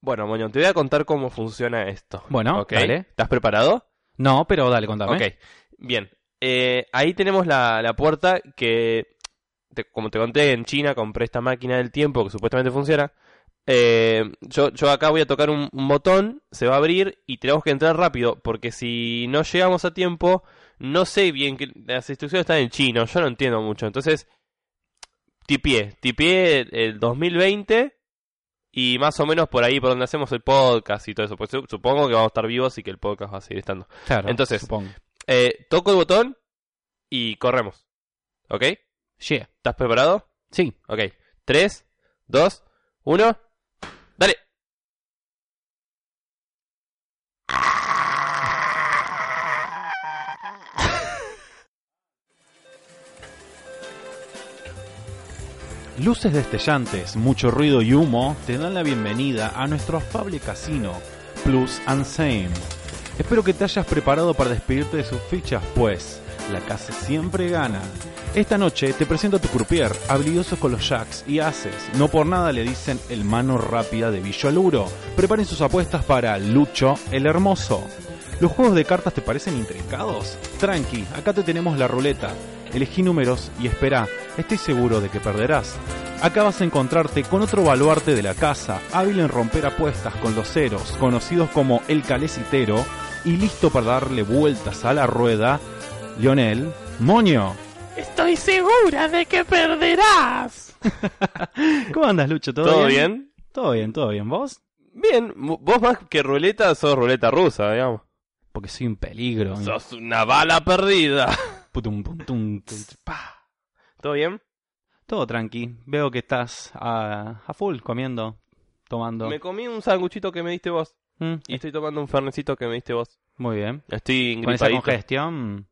Bueno, Moñón, te voy a contar cómo funciona esto. Bueno, ¿ok? dale. ¿Estás preparado? No, pero dale, contame. Ok, bien. Eh, ahí tenemos la, la puerta que, te- como te conté, en China compré esta máquina del tiempo que supuestamente funciona. Eh, yo, yo acá voy a tocar un, un botón, se va a abrir y tenemos que entrar rápido, porque si no llegamos a tiempo, no sé bien que las instrucciones están en chino, yo no entiendo mucho. Entonces, tipié, tipié el 2020 y más o menos por ahí por donde hacemos el podcast y todo eso. Pues su- supongo que vamos a estar vivos y que el podcast va a seguir estando. Claro, Entonces- supongo. Eh, toco el botón y corremos. ¿Ok? Yeah. ¿Estás preparado? Sí. Ok. 3, 2, 1. Luces destellantes, mucho ruido y humo te dan la bienvenida a nuestro afable casino, Plus and Same. Espero que te hayas preparado para despedirte de sus fichas, pues la casa siempre gana. Esta noche te presento a tu croupier, habilidoso con los jacks y aces. No por nada le dicen el mano rápida de Villaluro. Preparen sus apuestas para Lucho el Hermoso. ¿Los juegos de cartas te parecen intrincados? Tranqui, acá te tenemos la ruleta. Elegí números y espera, estoy seguro de que perderás. Acá vas a encontrarte con otro baluarte de la casa, hábil en romper apuestas con los ceros, conocidos como el calecitero, y listo para darle vueltas a la rueda, Lionel Moño. Estoy segura de que perderás. ¿Cómo andas, Lucho? ¿Todo, ¿Todo bien? Todo bien, todo bien. ¿Vos? Bien. Vos más que ruleta sos ruleta rusa, digamos. Porque soy un peligro. Sos una bala perdida. Putum, pum, tum, tum, pa. ¿Todo bien? Todo tranqui. Veo que estás a, a full comiendo, tomando. Me comí un sanguchito que me diste vos. Mm, Y estoy tomando un fernecito que me diste vos. Muy bien. Estoy Con esa congestión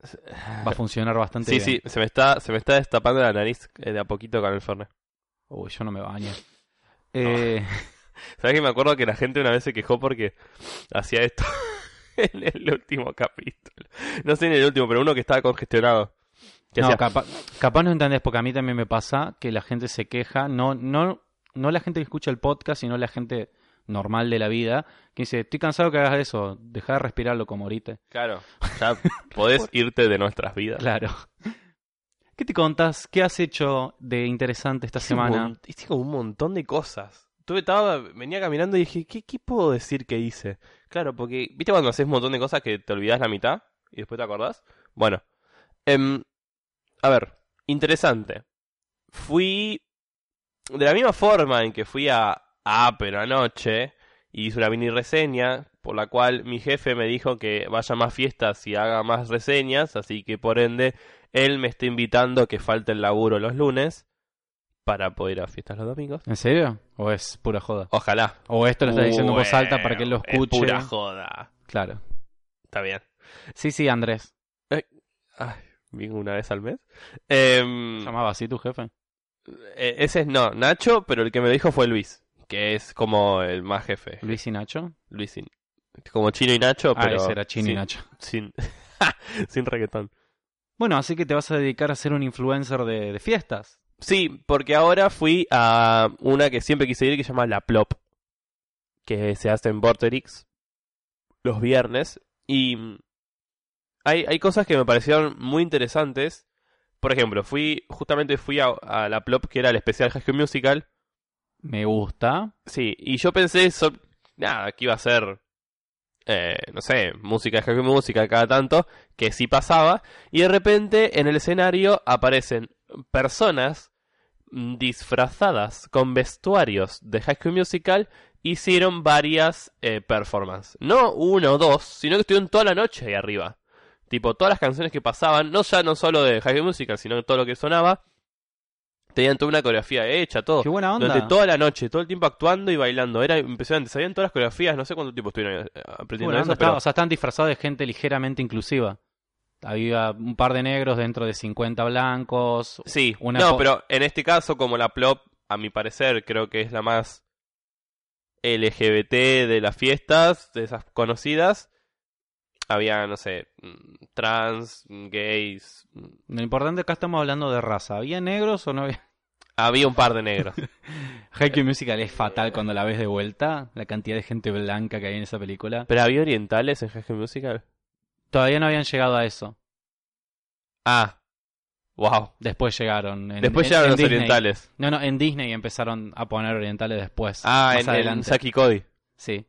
va a funcionar bastante Sí, bien. sí, se me está, se me está destapando la nariz eh, de a poquito con el fernet. Uy, yo no me baño. Eh, ¿Sabes que me acuerdo que la gente una vez se quejó porque hacía esto en el último capítulo? No sé en el último, pero uno que estaba congestionado. Que no, hacía- capa- capaz no entendés, porque a mí también me pasa que la gente se queja, no, no, no la gente que escucha el podcast, sino la gente normal de la vida, que dice, estoy cansado que hagas eso, deja de respirarlo como ahorita. Claro, ya podés irte de nuestras vidas. Claro. ¿Qué te contas? ¿Qué has hecho de interesante esta Hice semana? Hice como un montón de cosas. Tuve, estaba, venía caminando y dije, ¿qué, ¿qué puedo decir que hice? Claro, porque, ¿viste cuando haces un montón de cosas que te olvidás la mitad y después te acordás? Bueno, em, a ver, interesante. Fui de la misma forma en que fui a, a Apple anoche y hice una mini reseña, por la cual mi jefe me dijo que vaya a más fiestas y haga más reseñas, así que por ende él me está invitando a que falte el laburo los lunes para poder ir a fiestas los domingos. ¿En serio? ¿O es pura joda? Ojalá. ¿O esto lo estás diciendo en voz alta para que él lo escuche? Es pura joda. Claro. Está bien. Sí, sí, Andrés. Ay, vengo una vez al mes. Em, ¿Llamaba así tu jefe? eh, ese es no, Nacho, pero el que me dijo fue Luis, que es como el más jefe. ¿Luis y Nacho? Luis sin- como Chino y Nacho, Ah, pero ese era Chino y sin, Nacho. sin, sin reggaetón. Bueno, así que te vas a dedicar a ser un influencer de, de fiestas. Sí, porque ahora fui a una que siempre quise ir que se llama La Plop, que se hace en Vorterix los viernes y hay, hay cosas que me parecieron muy interesantes. Por ejemplo, fui justamente fui a, a La Plop que era el especial High School Musical. Me gusta. Sí, y yo pensé so- nada, que iba a ser eh, no sé, música de High School Musical cada tanto, que sí pasaba y de repente en el escenario aparecen personas disfrazadas con vestuarios de High School Musical hicieron varias eh, performances. No una o dos, sino que estuvieron toda la noche ahí arriba. Tipo, todas las canciones que pasaban, no ya no solo de High School Musical, sino todo lo que sonaba, tenían toda una coreografía hecha, todo. Qué buena onda. Durante toda la noche, todo el tiempo actuando y bailando. Era impresionante. Sabían todas las coreografías, no sé cuánto tiempo estuvieron eh, aprendiendo eso, onda. pero... O sea, están disfrazados de gente ligeramente inclusiva. Había un par de negros dentro de 50 blancos. Sí, Una no, pero en este caso, como la Plop, a mi parecer, creo que es la más LGBT de las fiestas, de esas conocidas. Había, no sé, mm, trans, mm, gays. mm, Lo importante acá estamos hablando de raza. ¿Había negros o no había? Había un par de negros. School Musical es fatal cuando la ves de vuelta, la cantidad de gente blanca que hay en esa película. ¿Pero había orientales en School Musical? Todavía no habían llegado a eso. Ah. Wow. Después llegaron. en- Después en- llegaron en los Disney. orientales. No, no, en Disney empezaron a poner orientales después. Ah, más en, adelante. Saki Cody. Sí.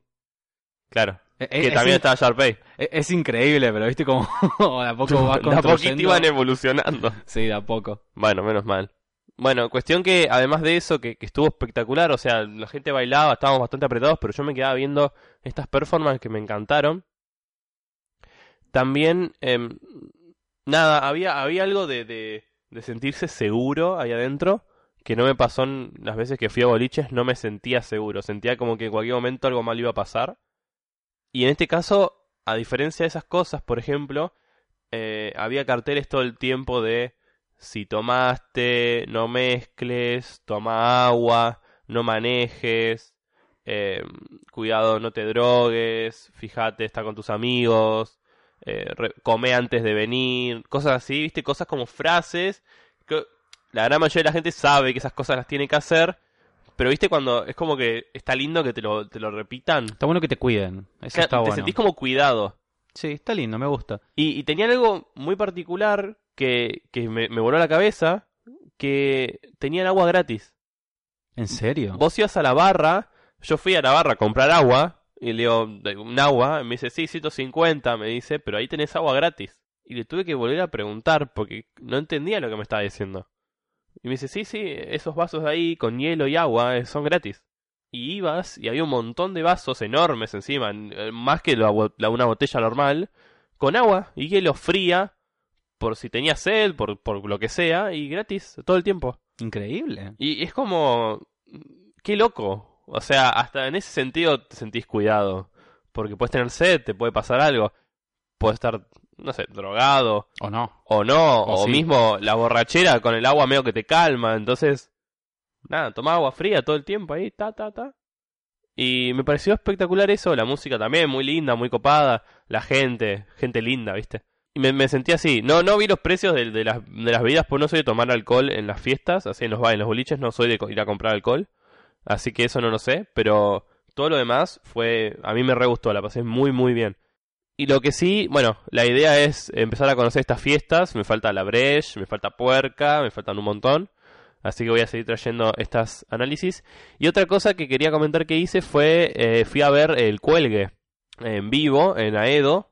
Claro. Eh, que es, también es, estaba Sharpay. es- es increíble, pero viste como de a poco De a poquito iban evolucionando. Sí, de a poco. Bueno, menos mal. Bueno, cuestión que además de eso, que, que estuvo espectacular, o sea, la gente bailaba, estábamos bastante apretados, pero yo me quedaba viendo estas performances que me encantaron. También, em, nada, había, había algo de, de, sentirse seguro ahí adentro, que no me pasó en las veces que fui a boliches, no me sentía seguro, sentía como que en cualquier momento algo mal iba a pasar. Y en este caso, a diferencia de esas cosas, por ejemplo, eh, había carteles todo el tiempo de si tomaste, no mezcles, toma agua, no manejes, eh, cuidado, no te drogues, fíjate, está con tus amigos, eh, come antes de venir, cosas así, viste, cosas como frases que la gran mayoría de la gente sabe que esas cosas las tiene que hacer, pero viste cuando es como que está lindo que te lo, te lo repitan. Está bueno que te cuiden. Eso Te está bueno. sentís como cuidado. Sí, está lindo, me gusta. Y, y tenían algo muy particular que, que me, me voló la cabeza, que tenían agua gratis. ¿En serio? Vos ibas a la barra, yo fui a la barra a comprar agua, y le digo, "¿De- un agua, y me dice, sí, 150, me dice, pero ahí tenés agua gratis. Y le tuve que volver a preguntar, porque no entendía lo que me estaba diciendo. Y me dice, sí, sí, esos vasos de ahí con hielo y agua eh, son gratis. Y ibas, y había un montón de vasos enormes encima, eh, más que la una botella normal, con agua y hielo fría, por si tenías sed, por, por lo que sea, y gratis todo el tiempo. Increíble. Y es como... Qué loco. O sea, hasta en ese sentido te sentís cuidado. Porque puedes tener sed, te puede pasar algo. Puedes estar, no sé, drogado. ¿O no? O no. O O, sí. mismo la borrachera con el agua medio que te calma. Entonces, nada, toma agua fría todo el tiempo ahí, ta, ta, ta. Y me pareció espectacular eso. La música también, muy linda, muy copada. La gente, gente linda, ¿viste? Y me, me sentí así. No, no vi los precios de, de las, de las bebidas, pues no soy de tomar alcohol en las fiestas, así en los, en los boliches, no soy de ir a comprar alcohol. Así que eso no lo sé, pero todo lo demás fue, a mí me re gustó, la pasé muy muy bien. Y lo que sí, bueno, la idea es empezar a conocer estas fiestas, me falta la Breche, me falta Puerca, me faltan un montón. Así que voy a seguir trayendo estas análisis. Y otra cosa que quería comentar que hice fue, eh, fui a ver el cuelgue en vivo en Aedo.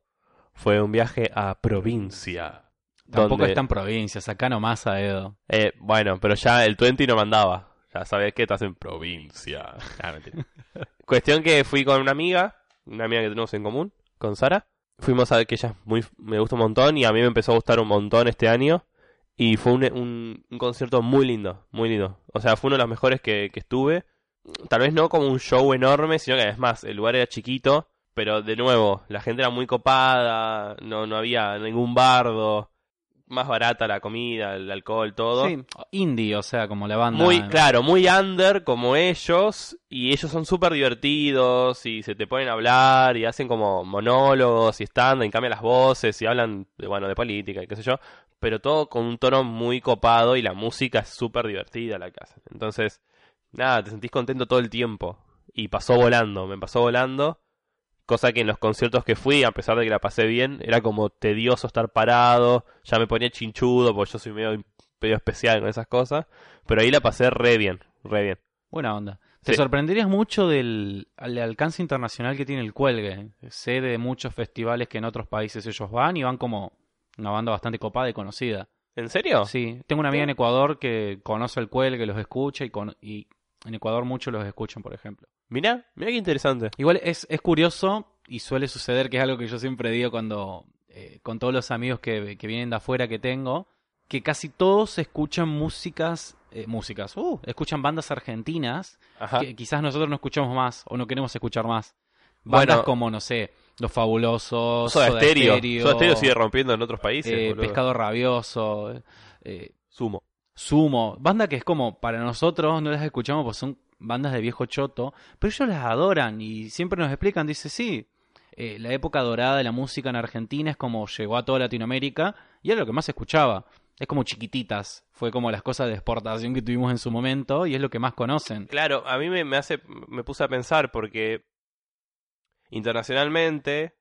Fue un viaje a provincia. Tampoco donde- está en provincias, acá nomás a Edo. eh, bueno, pero ya el 20 no mandaba. Ya sabes que estás en provincia. Ah, mentira. Cuestión que fui con una amiga, una amiga que tenemos en común, con Sara. Fuimos a ver que ella es muy, me gusta un montón y a mí me empezó a gustar un montón este año. Y fue un, un, un concierto muy lindo, muy lindo. O sea, fue uno de los mejores que, que estuve. Tal vez no como un show enorme, sino que además el lugar era chiquito. Pero de nuevo, la gente era muy copada, no, no había ningún bardo. Más barata la comida, el alcohol, todo. Sí, indie, o sea, como la banda. Muy, claro, muy under como ellos, y ellos son súper divertidos, y se te ponen a hablar, y hacen como monólogos, y están, y cambian las voces, y hablan, de, bueno, de política, y qué sé yo, pero todo con un tono muy copado, y la música es súper divertida la que hacen. Entonces, nada, te sentís contento todo el tiempo, y pasó volando, me pasó volando, cosa que en los conciertos que fui, a pesar de que la pasé bien, era como tedioso estar parado, ya me ponía chinchudo, porque yo soy medio, medio especial con esas cosas, pero ahí la pasé re bien, re bien. Buena onda. Te Sí. sorprenderías mucho del al alcance internacional que tiene el cuelgue. Sé de muchos festivales que en otros países ellos van y van como una banda bastante copada y conocida. ¿En serio? Sí, tengo una amiga en Ecuador que conoce el cuelgue, los escucha y, con- y en Ecuador muchos los escuchan, por ejemplo. Mirá, mirá qué interesante. Igual es, es curioso y suele suceder que es algo que yo siempre digo cuando eh, con todos los amigos que, que vienen de afuera que tengo, que casi todos escuchan músicas, eh, músicas, uh, escuchan bandas argentinas Ajá. que quizás nosotros no escuchamos más o no queremos escuchar más. Bandas Bueno. como, no sé, Los Fabulosos, Soda Soda Stereo. Stereo, Soda Stereo sigue rompiendo en otros países. eh. Pescado Rabioso, eh, Sumo. Sumo, banda que es como para nosotros no las escuchamos porque son bandas de viejo choto, pero ellos las adoran y siempre nos explican, dice, sí, eh, la época dorada de la música en Argentina es como llegó a toda Latinoamérica y era lo que más escuchaba. Es como chiquititas. Fue como las cosas de exportación que tuvimos en su momento y es lo que más conocen. Claro, a mí me, hace, me puse a pensar porque internacionalmente,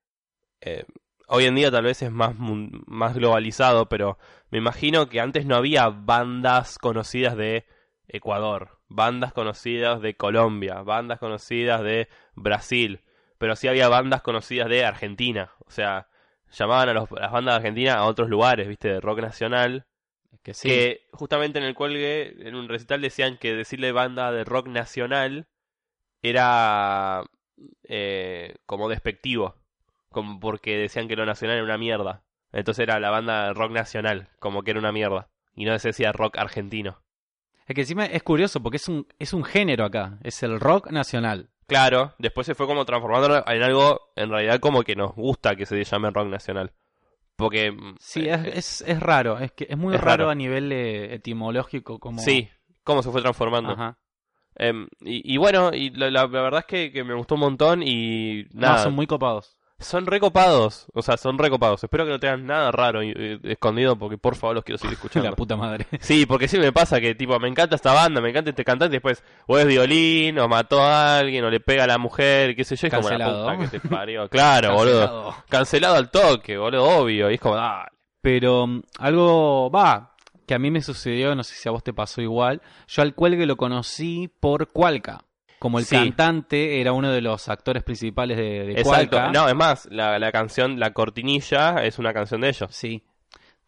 eh, hoy en día tal vez es más, más globalizado, pero me imagino que antes no había bandas conocidas de Ecuador, bandas conocidas de Colombia, bandas conocidas de Brasil, pero sí había bandas conocidas de Argentina, o sea, llamaban a, los- a las bandas de Argentina a otros lugares, viste, de rock nacional, que sí. que justamente en el cuelgue, en un recital decían que decirle banda de rock nacional era eh, como despectivo, como porque decían que lo nacional era una mierda. Entonces era la banda de rock nacional, como que era una mierda. Y no se decía rock argentino. Es que encima es curioso porque es un, es un género acá. Es el rock nacional. Claro, después se fue como transformando en algo, en realidad como que nos gusta que se llame rock nacional. Porque... mm, Sí, eh, es, es, es raro. Es que es muy es raro, raro. a nivel eh, etimológico. Como... Sí, cómo se fue transformando. Ajá. Em, y, y bueno, y la, la- la verdad es que, que me gustó un montón y No, nada, son muy copados. Son recopados, o sea, son recopados. Espero que no tengan nada raro y, y escondido porque por favor los quiero seguir escuchando. La puta madre. Sí, porque sí me pasa que tipo me encanta esta banda, me encanta este cantante y después o es violín o mató a alguien o le pega a la mujer, qué sé yo, es como la Cancelado. puta que te parió. Claro, boludo. Cancelado. Cancelado al toque, boludo, obvio, y es como dale. Pero mm, algo va que a mí me sucedió, no sé si a vos te pasó igual. Yo al cuelgue lo conocí por Cualca. Como el Sí. cantante era uno de los actores principales de, de Exacto. Cualca. No, es más, la, la canción, la cortinilla es una canción de ellos. Sí.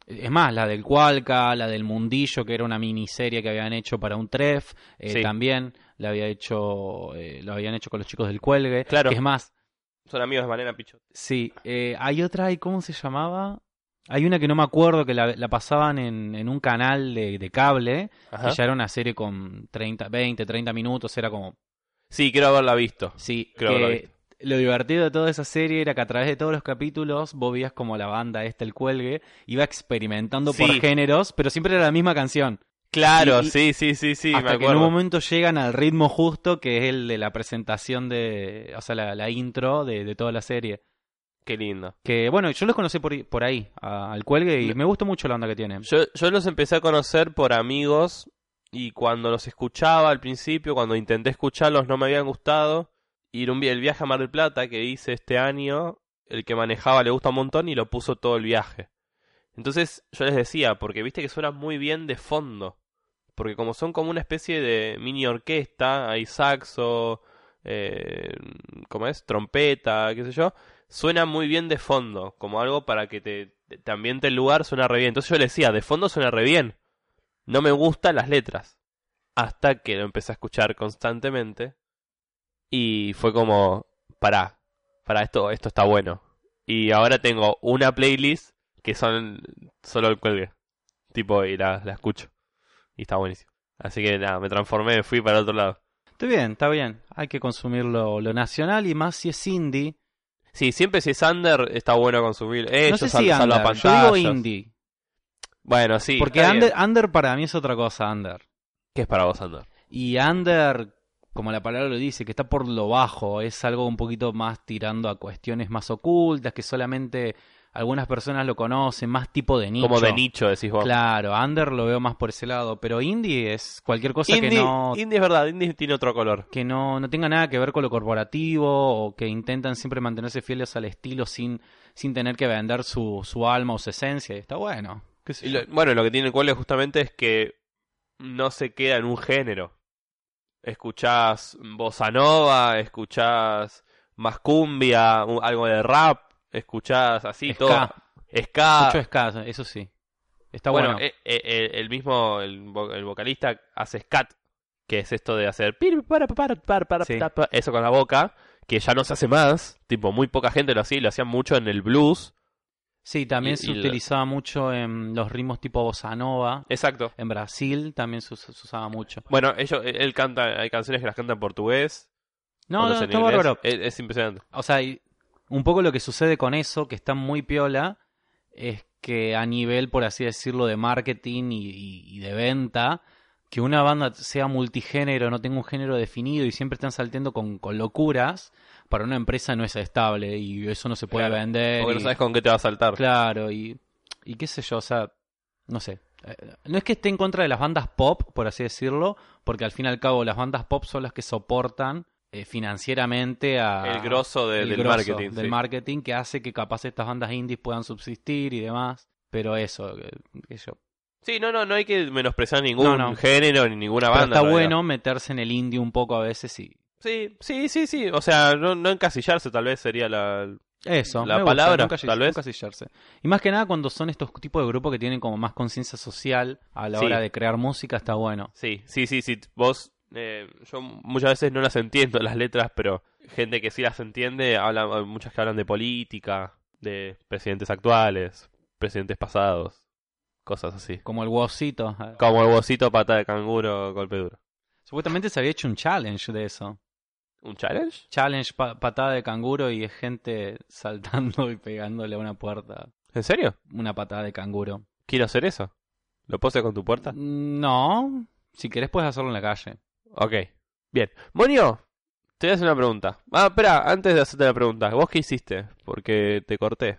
Es más, la del Cualca, la del Mundillo, que era una miniserie que habían hecho para un tref, eh, Sí. también la había hecho, eh, lo habían hecho con los chicos del Cuelgue. Claro. Que es más, Son amigos de Malena Pichot. sí, eh, hay otra, ¿y cómo se llamaba? Hay una que no me acuerdo, que la, la pasaban en, en un canal de, de cable, Ajá. que ya era una serie con 30, 20, 30 minutos, era como, Sí, quiero haberla visto. sí, Creo haberla que visto. lo divertido de toda esa serie era que a través de todos los capítulos vos veías como la banda esta, el cuelgue, iba experimentando por géneros, pero siempre era la misma canción. Claro, Y- sí, sí, sí, sí, me hasta que en un momento llegan al ritmo justo, que es el de la presentación de, o sea, la, la intro de, de toda la serie. Qué lindo. Que bueno, yo los conocí por, ahí- por ahí, a- al cuelgue, y me gustó mucho la onda que tienen. Yo, yo los empecé a conocer por amigos y cuando los escuchaba al principio, cuando intenté escucharlos no me habían gustado. Y un el viaje a Mar del Plata que hice este año, el que manejaba le gusta un montón y lo puso todo el viaje. Entonces yo les decía, porque viste que suena muy bien de fondo. Porque como son como una especie de mini orquesta, hay saxo, eh, ¿cómo es? Trompeta, qué sé yo. Suena muy bien de fondo, como algo para que te, te ambiente el lugar, suena re bien. Entonces yo le decía, de fondo suena re bien. No me gustan las letras. Hasta que lo empecé a escuchar constantemente. Y fue como, pará, pará, esto, esto está bueno. Y ahora tengo una playlist que son solo el cuelgue. Tipo, y la, la escucho. Y está buenísimo. Así que nada, me transformé, me fui para el otro lado. Está bien, está bien. Hay que consumir lo, lo nacional y más si es indie. Sí, siempre si es under está bueno consumir. no Ellos sé si under, yo digo indie. Bueno, sí. Porque under, under para mí es otra cosa, under. ¿Qué es para vos under? Y under, como la palabra lo dice, que está por lo bajo, es algo un poquito más tirando a cuestiones más ocultas, que solamente algunas personas lo conocen, más tipo de nicho. Como de nicho, decís vos. Claro, under lo veo más por ese lado, pero indie es cualquier cosa indie, que no indie es verdad, indie tiene otro color. que no, no tenga nada que ver con lo corporativo o que intentan siempre mantenerse fieles al estilo sin, sin tener que vender su, su alma o su esencia. Y está bueno. Y lo- bueno, lo que tiene el cuelgue justamente es que no se queda en un género. Escuchás bossa nova, escuchás más cumbia, un- algo de rap, escuchás así Ska. todo. Ska. Mucho escaso, eso sí. Está bueno. bueno, eh, eh, eh, el mismo, el, vo- el vocalista hace scat, que es esto de hacer Sí. eso con la boca, que ya no se hace más, tipo muy poca gente lo hacía, y lo hacían mucho en el blues. Sí, también y- se y utilizaba mucho en los ritmos tipo bossa nova. Exacto. En Brasil también se, us- se usaba mucho. Bueno, ellos, él canta, hay canciones que las canta en portugués. No, no, está bárbaro. Es, es impresionante. O sea, y un poco lo que sucede con eso, que está muy piola, es que a nivel, por así decirlo, de marketing y de venta, que una banda sea multigénero, no tenga un género definido y siempre están salteando con, con locuras, para una empresa no es estable y eso no se puede Claro, vender. Porque no sabes con qué te va a saltar. Claro, y, y qué sé yo, o sea, no sé. Eh, no es que esté en contra de las bandas pop, por así decirlo, porque al fin y al cabo las bandas pop son las que soportan eh, financieramente a El grosso de- el del grosso marketing, del sí. marketing que hace que capaz estas bandas indies puedan subsistir y demás. Pero eso, eh, que yo- Sí, no, no, no hay que menospreciar ningún No, no. género ni ninguna Pero banda. está bueno meterse en el indie un poco a veces y Sí, sí, sí, sí. O sea, no, no encasillarse tal vez sería la... Eso, La me gusta, palabra, nunca tal vez. encasillarse. Y más que nada cuando son estos tipos de grupos que tienen como más conciencia social a la Sí. hora de crear música, está bueno. Sí, sí, sí, sí. Vos, eh, yo muchas veces no las entiendo las letras, pero gente que sí las entiende, habla, muchas que hablan de política, de presidentes actuales, presidentes pasados, cosas así. Como el Wosito. Como el bocito, pata de canguro, golpe duro. Supuestamente se había hecho un challenge de eso. ¿Un challenge? Challenge pa- patada de canguro y gente saltando y pegándole a una puerta. ¿En serio? Una patada de canguro. Quiero hacer eso. ¿Lo puedo hacer con tu puerta? No, si querés puedes hacerlo en la calle. Ok. Bien. Monio, te voy a hacer una pregunta. Ah, espera, antes de hacerte la pregunta, ¿vos qué hiciste? Porque te corté.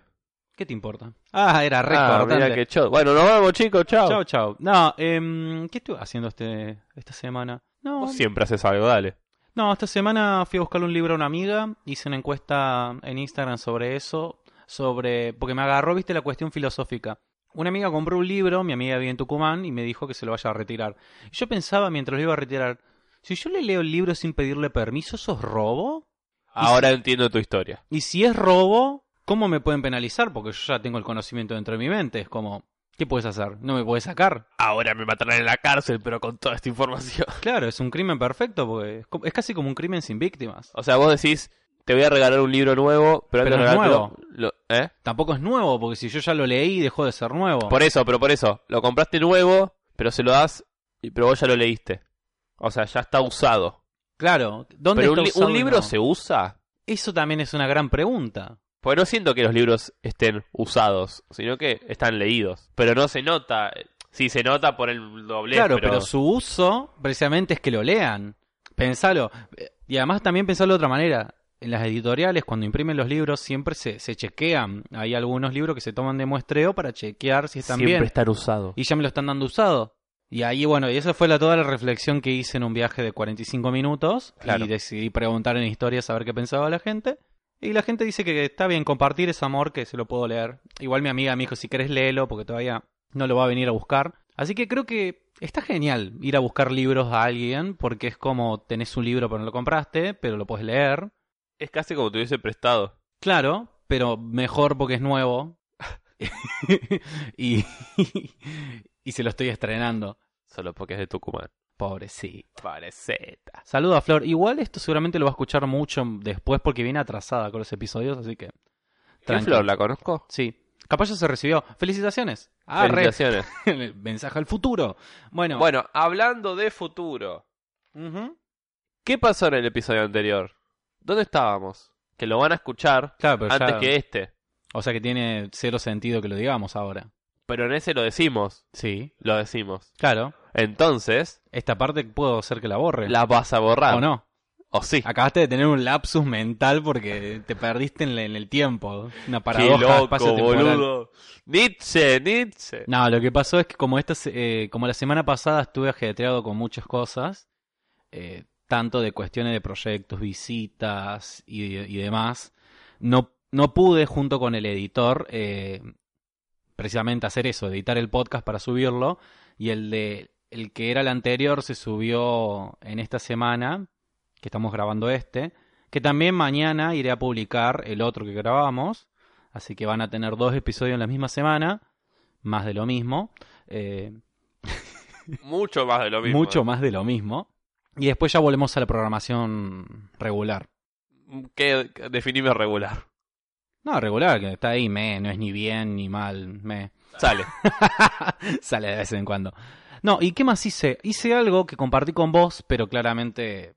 ¿Qué te importa? Ah, era re Ah, mira que cho- Bueno, nos vemos, chicos. Chao. Chau, chau. No, em, ¿qué estuve haciendo este, esta semana? No, Vos siempre haces algo, dale. No, esta semana fui a buscarle un libro a una amiga, hice una encuesta en Instagram sobre eso, sobre porque me agarró, viste, la cuestión filosófica. Una amiga compró un libro, mi amiga vive en Tucumán y me dijo que se lo vaya a retirar. Y yo pensaba mientras lo iba a retirar, si yo le leo el libro sin pedirle permiso, ¿eso es robo? Ahora entiendo tu historia. Y si es robo, ¿cómo me pueden penalizar? Porque yo ya tengo el conocimiento dentro de mi mente. Es como, ¿qué puedes hacer? ¿No me puedes sacar? Ahora me matarán en la cárcel, pero con toda esta información. Claro, es un crimen perfecto porque es, casi como un crimen sin víctimas. O sea, vos decís, te voy a regalar un libro nuevo, pero, Pero antes no es regalártelo- lo- ¿Eh? Tampoco es nuevo, porque si yo ya lo leí, dejó de ser nuevo. Por eso, pero por eso. Lo compraste nuevo, pero se lo das, y- pero vos ya lo leíste. O sea, ya está usado. Claro, ¿dónde Pero está un, usado un libro no? se usa. Eso también es una gran pregunta. Porque no siento que los libros estén usados, sino que están leídos. Pero no se nota. Sí, se nota por el doblez, claro, pero... pero... su uso precisamente es que lo lean. Pensalo. Y además también pensalo de otra manera. En las editoriales, cuando imprimen los libros, siempre se, se chequean. Hay algunos libros que se toman de muestreo para chequear si están siempre bien. están usados. Y ya me lo están dando usado. Y ahí, bueno, y esa fue la, toda la reflexión que hice en un viaje de 45 minutos. Claro. Y decidí preguntar en historias a ver qué pensaba la gente. Y la gente dice que está bien compartir ese amor, que se lo puedo leer. Igual mi amiga me dijo, si querés léelo, porque todavía no lo va a venir a buscar. Así que creo que está genial ir a buscar libros a alguien, porque es como tenés un libro pero no lo compraste, pero lo puedes leer. Es casi como te hubiese prestado. Claro, pero mejor porque es nuevo. y, y se lo estoy estrenando. Solo porque es de Tucumán. Pobrecito. Pareceta. Saludo a Flor. Igual esto seguramente lo va a escuchar mucho después porque viene atrasada con los episodios, así que. ¿Qué. Flor? ¿La conozco? Sí. Capaz ya se recibió. Felicitaciones. Ah. Felicitaciones. El mensaje al futuro. Bueno. Bueno, hablando de futuro. ¿Qué pasó en el episodio anterior? ¿Dónde estábamos? Que lo van a escuchar Claro, pero antes ya- que este. O sea que tiene cero sentido que lo digamos ahora. Pero en ese lo decimos. Sí. Lo decimos. Claro. Entonces, Esta parte puedo hacer que la borre. la vas a borrar. ¿O no? O sí. Acabaste de tener un lapsus mental porque te perdiste en, el tiempo. Una Qué paradoja loco, espacio-temporal. boludo. Nietzsche, Nietzsche. No, lo que pasó es que como esta, eh, como la semana pasada estuve ajetreado con muchas cosas, eh, tanto de cuestiones de proyectos, visitas y, y demás, no, no pude junto con el editor eh, precisamente hacer eso, editar el podcast para subirlo y el de el que era el anterior se subió en esta semana que estamos grabando este, que también mañana iré a publicar el otro que grabamos, así que van a tener dos episodios en la misma semana, más de lo mismo, eh, Mucho más de lo mismo. mucho más de lo mismo, y después ya volvemos a la programación regular. ¿Qué? Definime regular. No, regular, que está ahí, me, no es ni bien ni mal, me. Sale. Sale de vez en cuando. No, ¿y qué más hice? Hice algo que compartí con vos, pero claramente...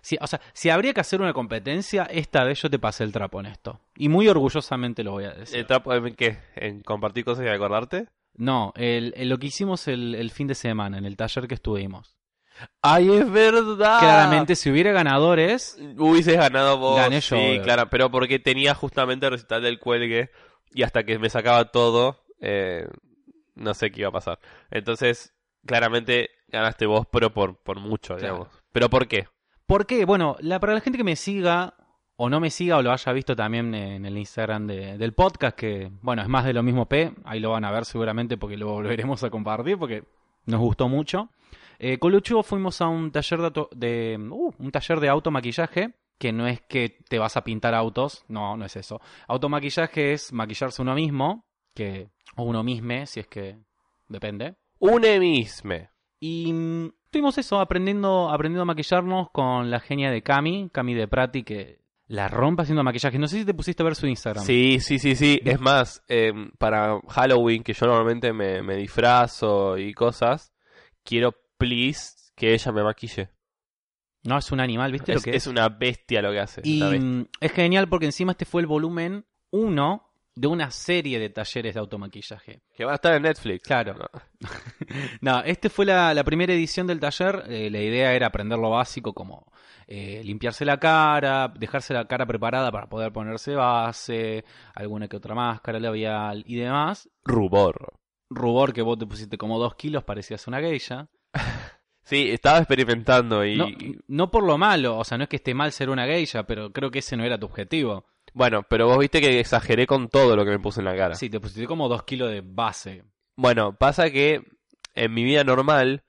Sí, o sea, si habría que hacer una competencia, esta vez yo te pasé el trapo en esto. Y muy orgullosamente lo voy a decir. ¿El trapo en qué? ¿En compartir cosas y acordarte? No, el, el- lo que hicimos el, el fin de semana, en el taller que estuvimos. ¡Ay, es verdad! Claramente, si hubiera ganadores, Hubieses ganado vos. Gané yo, Sí, claro, pero porque tenía justamente el recital del cuelgue y hasta que me sacaba todo, eh, no sé qué iba a pasar. Entonces, claramente ganaste vos, pero por, por mucho, Claro. digamos. ¿Pero por qué? ¿Por qué? Bueno, la, para la gente que me siga o no me siga o lo haya visto también en el Instagram de- del podcast, que bueno, es más de lo mismo P, ahí lo van a ver seguramente porque lo volveremos a compartir porque nos gustó mucho. Eh, con Lucho fuimos a un taller de, auto- de uh, un taller de automaquillaje, que no es que te vas a pintar autos, no, no es eso. Automaquillaje es maquillarse uno mismo, que o uno mismo, si es que depende. Une misme. Y mm, estuvimos eso, aprendiendo, aprendiendo a maquillarnos con la genia de Cami, Cami de Prati, que la rompe haciendo maquillaje. No sé si te pusiste a ver su Instagram. Sí, sí, sí, sí. Es más, em, para Halloween, que yo normalmente me, me disfrazo y cosas, quiero, please, que ella me maquille. No, es un animal, ¿viste lo Es, que es es? una bestia lo que hace. Y es genial porque encima este fue el volumen 1 de una serie de talleres de automaquillaje. Que va a estar en Netflix. Claro. No. No, este fue la, la primera edición del taller. Eh, la idea era aprender lo básico como eh, limpiarse la cara, dejarse la cara preparada para poder ponerse base, alguna que otra máscara labial y demás. Rubor. Rubor que vos te pusiste como dos kilos, parecías una geisha. Sí, estaba experimentando y... No, no por lo malo, o sea, no es que esté mal ser una geisha, pero creo que ese no era tu objetivo. Bueno, pero vos viste que exageré con todo lo que me puse en la cara. Sí, te pusiste como dos kilos de base. Bueno, pasa que en mi vida normal,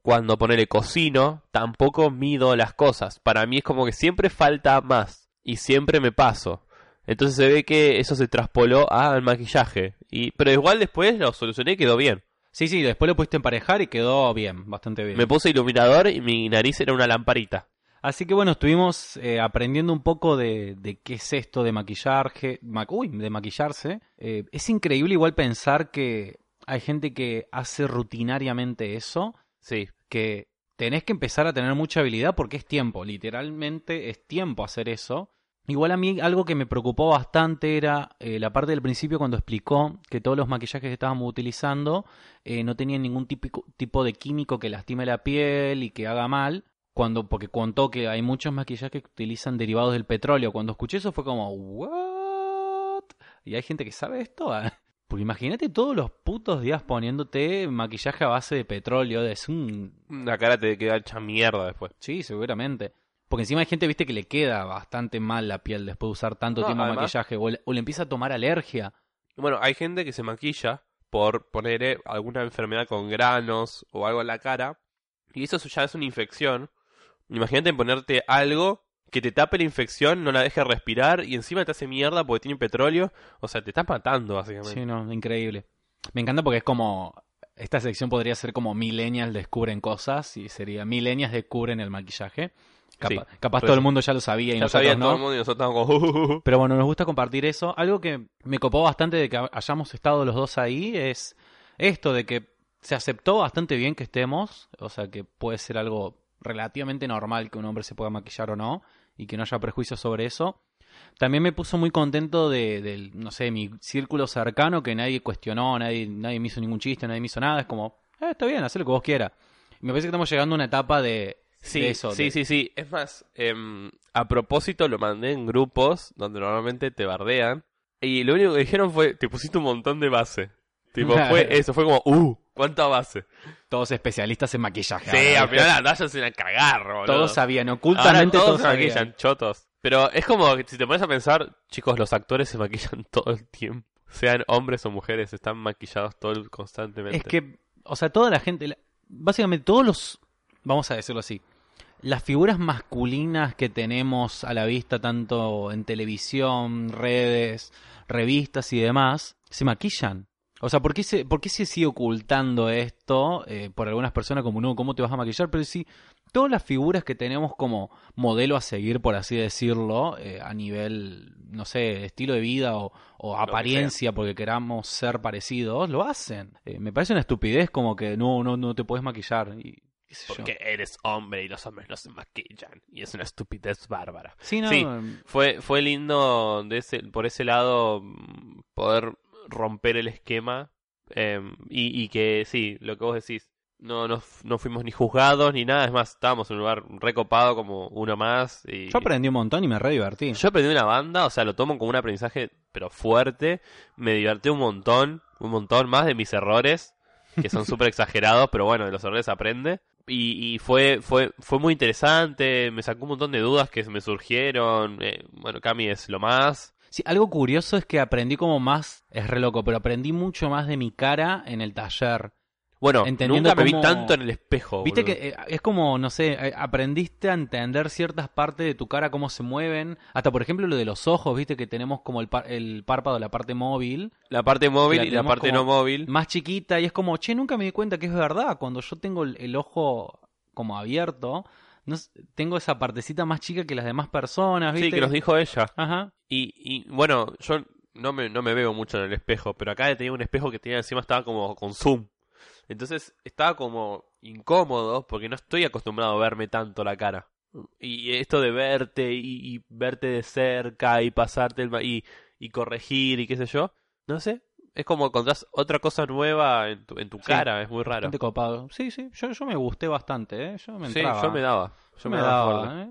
cuando ponele cocino, tampoco mido las cosas. Para mí es como que siempre falta más y siempre me paso. Entonces se ve que eso se traspoló al maquillaje. Y, pero igual después lo solucioné y quedó bien. Sí, sí, después lo pudiste emparejar y quedó bien, bastante bien. Me puse iluminador y mi nariz era una lamparita. Así que bueno, estuvimos eh, aprendiendo un poco de, de qué es esto de maquillaje, ma- uy, de maquillarse. Eh, es increíble igual pensar que hay gente que hace rutinariamente eso, Sí. que tenés que empezar a tener mucha habilidad porque es tiempo, literalmente es tiempo hacer eso. Igual a mí algo que me preocupó bastante era eh, la parte del principio cuando explicó que todos los maquillajes que estábamos utilizando eh, no tenían ningún típico, tipo de químico que lastime la piel y que haga mal. Cuando, porque contó que hay muchos maquillajes que utilizan derivados del petróleo. Cuando escuché eso fue como, ¿what? ¿Y hay gente que sabe esto? Ah, Porque imagínate todos los putos días poniéndote maquillaje a base de petróleo. Es un La cara te queda hecha mierda después. Sí, seguramente. Porque encima hay gente, viste, que le queda bastante mal la piel después de usar tanto No, tiempo además- maquillaje. O le, o le empieza a tomar alergia. Bueno, hay gente que se maquilla por poner alguna enfermedad con granos o algo en la cara. Y eso ya es una infección. Imagínate ponerte algo que te tape la infección, no la deje respirar y encima te hace mierda porque tiene petróleo. O sea, te estás matando básicamente. Sí, no, increíble. Me encanta porque es como. Esta sección podría ser como Millennials descubren cosas y sería Millennials descubren el maquillaje. Sí, capaz pues todo el mundo ya lo sabía y ya nosotros sabía no. todo el mundo y nosotros como... "Uh, Pero bueno, nos gusta compartir eso. Algo que me copó bastante de que hayamos estado los dos ahí es esto de que se aceptó bastante bien que estemos, o sea que puede ser algo relativamente normal que un hombre se pueda maquillar o no y que no haya prejuicios sobre eso. También me puso muy contento de, del, no sé, mi círculo cercano que nadie cuestionó, nadie, nadie me hizo ningún chiste, nadie me hizo nada. Es como, eh, está bien, haz lo que vos quieras. Y me parece que estamos llegando a una etapa de, Sí, eso. sí, de- sí, sí. Es más, em, a propósito lo mandé en grupos donde normalmente te bardean. Y lo único que dijeron fue, te pusiste un montón de base. Tipo, fue eso, fue como, uh, ¿cuánta base? Todos especialistas en maquillaje. Sí, al final talla es una cagar, boludo. Todos sabían, Ahora ocultamente todos, todos, se sabían. maquillan, chotos. Pero es como, si te pones a pensar, chicos, los actores se maquillan todo el tiempo. Sean hombres o mujeres, están maquillados todo el- constantemente. Es que, o sea, toda la gente, básicamente todos los, vamos a decirlo así, las figuras masculinas que tenemos a la vista tanto en televisión, redes, revistas y demás, se maquillan. O sea, ¿por qué se, por qué se sigue ocultando esto eh, por algunas personas como, no, ¿cómo te vas a maquillar? Pero sí, todas las figuras que tenemos como modelo a seguir, por así decirlo, eh, a nivel, no sé, estilo de vida o, o que apariencia, porque queramos ser parecidos, lo hacen. Eh, me parece una estupidez como que no, no, no te puedes maquillar. Y, yo. Porque eres hombre y los hombres no se maquillan. Y es una estupidez bárbara. Sí, no, Sí. em, Fue, fue lindo de ese, por ese lado mm, poder romper el esquema eh, y, y que sí, lo que vos decís, no, no, no fuimos ni juzgados ni nada, es más, estábamos en un lugar recopado como uno más. Y, yo aprendí un montón y me re divertí. Yo aprendí una banda, o sea, lo tomo como un aprendizaje, pero fuerte, me divertí un montón, un montón más de mis errores, que son súper exagerados, pero bueno, de los errores aprende. Y, y fue, fue, fue muy interesante, me sacó un montón de dudas que me surgieron. eh, bueno, Cami es lo más. Sí, algo curioso es que aprendí como más, es re loco, pero aprendí mucho más de mi cara en el taller. Bueno, Entendiendo nunca me vi tanto en el espejo. Viste boludo. que eh, es como, no sé, eh, aprendiste a entender ciertas partes de tu cara, cómo se mueven. Hasta, por ejemplo, lo de los ojos, viste que tenemos como el, par- el párpado, la parte móvil, La parte móvil la y la parte no móvil. más chiquita. Y es como, che, nunca me di cuenta que es verdad. Cuando yo tengo el, el ojo como abierto, no tengo esa partecita más chica que las demás personas, ¿viste? Sí, que nos dijo ella. Ajá. Y, y bueno, yo no me, no me veo mucho en el espejo, pero acá tenía un espejo que tenía encima, estaba como con zoom. Entonces estaba como incómodo porque no estoy acostumbrado a verme tanto la cara. Y esto de verte y, y verte de cerca y pasarte el y, y corregir y qué sé yo, no sé. Es como encontrás otra cosa nueva en tu, en tu Sí. cara, es muy raro. Copado. Sí, sí, yo, yo me gusté bastante, ¿eh? Yo me Sí, yo me daba. Yo Yo me, daba. ¿eh?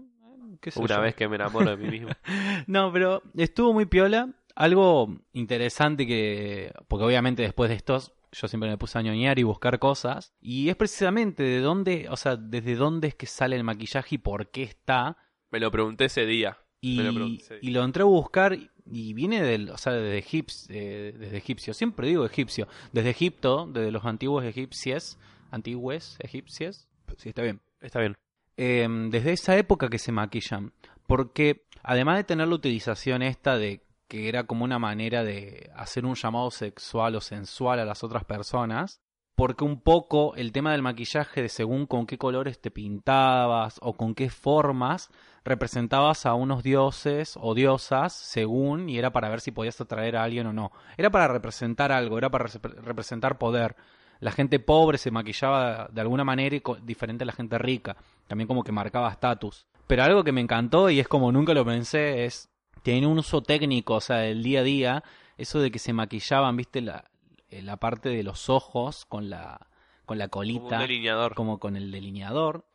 ¿Qué sé Una yo? vez que me enamoro de mí mismo. No, pero estuvo muy piola. Algo interesante que, porque obviamente después de estos, yo siempre me puse a ñoñar y buscar cosas. Y es precisamente de dónde, o sea, desde dónde es que sale el maquillaje y por qué está. Me lo pregunté ese día. Me lo Y, pregunté ese día. y lo entré a buscar y viene del, o sea, desde, Egips- eh, desde egipcio. Siempre digo egipcio. Desde Egipto, desde los antiguos egipcios, antiguos egipcios. Sí, está bien. Está bien. Eh, desde esa época que se maquillan. Porque además de tener la utilización esta de que era como una manera de hacer un llamado sexual o sensual a las otras personas, porque un poco el tema del maquillaje de según con qué colores te pintabas o con qué formas representabas a unos dioses o diosas según y era para ver si podías atraer a alguien o no. Era para representar algo, era para repre- representar poder. La gente pobre se maquillaba de alguna manera y diferente a la gente rica. También como que marcaba estatus. Pero algo que me encantó y es como nunca lo pensé es tiene un uso técnico, o sea, del día a día, eso de que se maquillaban, viste, la, eh, la parte de los ojos con la, con la Como colita, delineador. como con el delineador.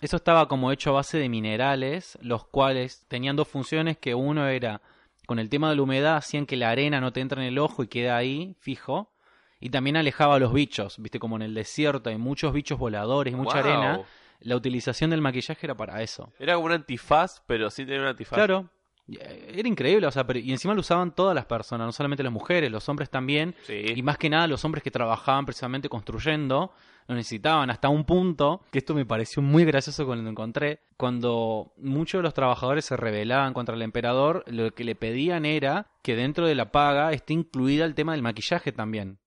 Eso estaba como hecho a base de minerales, los cuales tenían dos funciones, que uno era, con el tema de la humedad, hacían que la arena no te entre en el ojo y queda ahí, fijo, y también alejaba a los bichos, viste, como en el desierto hay muchos bichos voladores y mucha arena, la utilización del maquillaje era para eso. Era como un antifaz, pero sin tener un antifaz. Claro. Eh, Era increíble, o sea, pero- y encima lo usaban todas las personas, no solamente las mujeres, los hombres también, Sí. y más que nada los hombres que trabajaban precisamente construyendo lo necesitaban hasta un punto, que esto me pareció muy gracioso cuando lo encontré, cuando muchos de los trabajadores se rebelaban contra el emperador, lo que le pedían era que dentro de la paga esté incluida el tema del maquillaje también.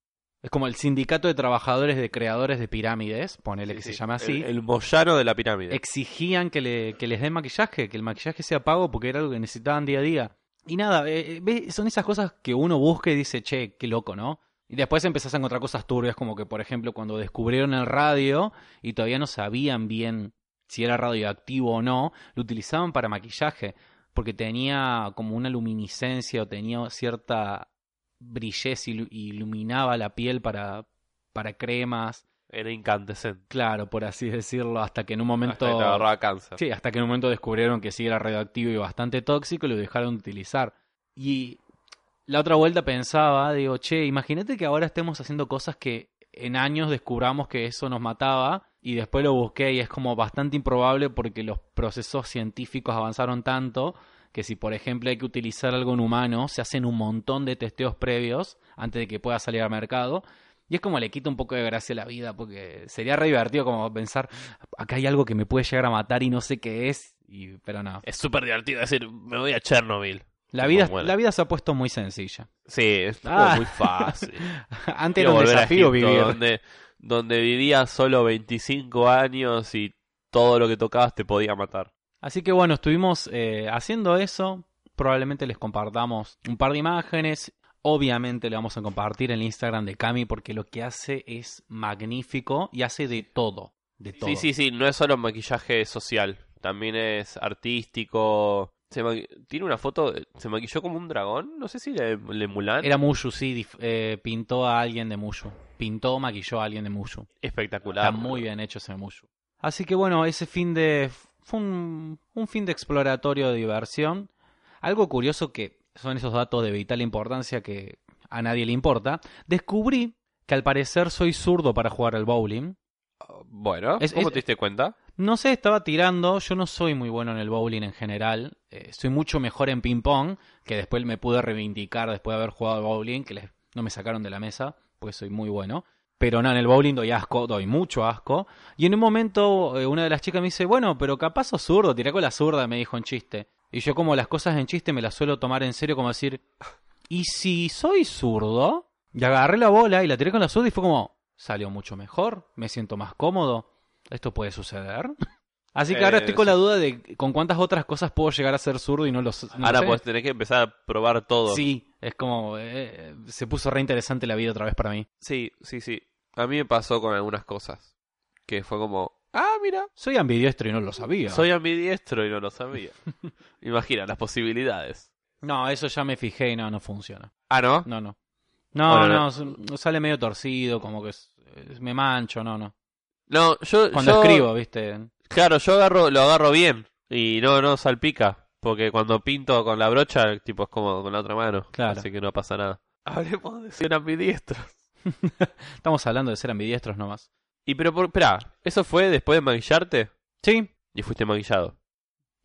Es como el sindicato de trabajadores de creadores de pirámides, ponele Sí, que sí. se llame así, El, el de la pirámide. exigían que, le, que les den maquillaje, que el maquillaje sea pago porque era algo que necesitaban día a día. Y nada, eh, eh, son esas cosas que uno busca y dice, che, qué loco, ¿no? Y después empezás a encontrar cosas turbias, como que, por ejemplo, cuando descubrieron el radio y todavía no sabían bien si era radioactivo o no, lo utilizaban para maquillaje, porque tenía como una luminiscencia o tenía cierta brillez y ilu- iluminaba la piel para, para cremas. Era incandescente. Claro, por así decirlo, hasta que en un Hasta momento... que te agarraba cáncer. Sí, hasta que en un momento descubrieron que sí era radioactivo y bastante tóxico y lo dejaron de utilizar. Y la otra vuelta pensaba, digo, che, imagínate que ahora estemos haciendo cosas que en años descubramos que eso nos mataba y después lo busqué y es como bastante improbable porque los procesos científicos avanzaron tanto que si por ejemplo hay que utilizar algo en humano, se hacen un montón de testeos previos antes de que pueda salir al mercado. Y es como le quita un poco de gracia a la vida, porque sería re divertido como pensar, acá hay algo que me puede llegar a matar y no sé qué es, y, pero no. Es súper divertido decir, me voy a Chernobyl. La vida, bueno. la vida se ha puesto muy sencilla. Sí, es Ah. muy fácil. Antes era un desafío Egipto, vivir. Donde, donde vivía solo 25 años y todo lo que tocabas te podía matar. Así que bueno, estuvimos eh, haciendo eso. Probablemente les compartamos un par de imágenes. Obviamente le vamos a compartir el Instagram de Cami porque lo que hace es magnífico y hace de todo. De todo. Sí, sí, sí, no es solo maquillaje social, también es artístico. Se Tiene una foto, se maquilló como un dragón, no sé si le, le Mulan. Era Mushu, sí, dif- eh, pintó a alguien de Mushu. Pintó, maquilló a alguien de Mushu. espectacular. Está muy bien hecho ese Mushu. Así que bueno, ese fin de... Fue un, un fin de exploratorio de diversión. Algo curioso que son esos datos de vital importancia que a nadie le importa, descubrí que al parecer soy zurdo para jugar al bowling. Bueno, Es- ¿cómo es- te diste cuenta? No sé, estaba tirando, yo no soy muy bueno en el bowling en general, eh, soy mucho mejor en ping pong, que después me pude reivindicar después de haber jugado al bowling, que les- no me sacaron de la mesa, pues soy muy bueno. Pero no, en el bowling doy asco, doy mucho asco. Y en un momento eh, una de las chicas me dice, bueno, pero capaz sos zurdo, tirá con la zurda, me dijo en chiste. Y yo como las cosas en chiste me las suelo tomar en serio, como decir, ¿y si soy zurdo? Y agarré la bola y la tiré con la zurda y fue como, salió mucho mejor, me siento más cómodo. ¿Esto puede suceder? Así que ahora Eh, estoy con la duda de con cuántas otras cosas puedo llegar a ser zurdo y no lo s- no Ahora sé. pues tenés que empezar a probar todo. Sí, es como, eh, se puso re interesante la vida otra vez para mí. sí, sí, sí. A mí me pasó con algunas cosas. Que fue como, ah, mira, Soy ambidiestro y no lo sabía. soy ambidiestro y no lo sabía. Imagina las posibilidades. No, eso ya me fijé y no, no funciona. Ah, ¿no? No, no. No, Bueno, no, no. sale medio torcido, como que es- me mancho, no, no. No, yo, Cuando yo- escribo, viste. Claro, yo agarro, lo agarro bien y no, no salpica, porque cuando pinto con la brocha, tipo es como con la otra mano, Claro. así que no pasa nada. Hablemos de ser ambidiestros. Estamos hablando de ser ambidiestros nomás. Y pero, por, espera, ¿eso fue después de maquillarte? Sí. Y fuiste maquillado.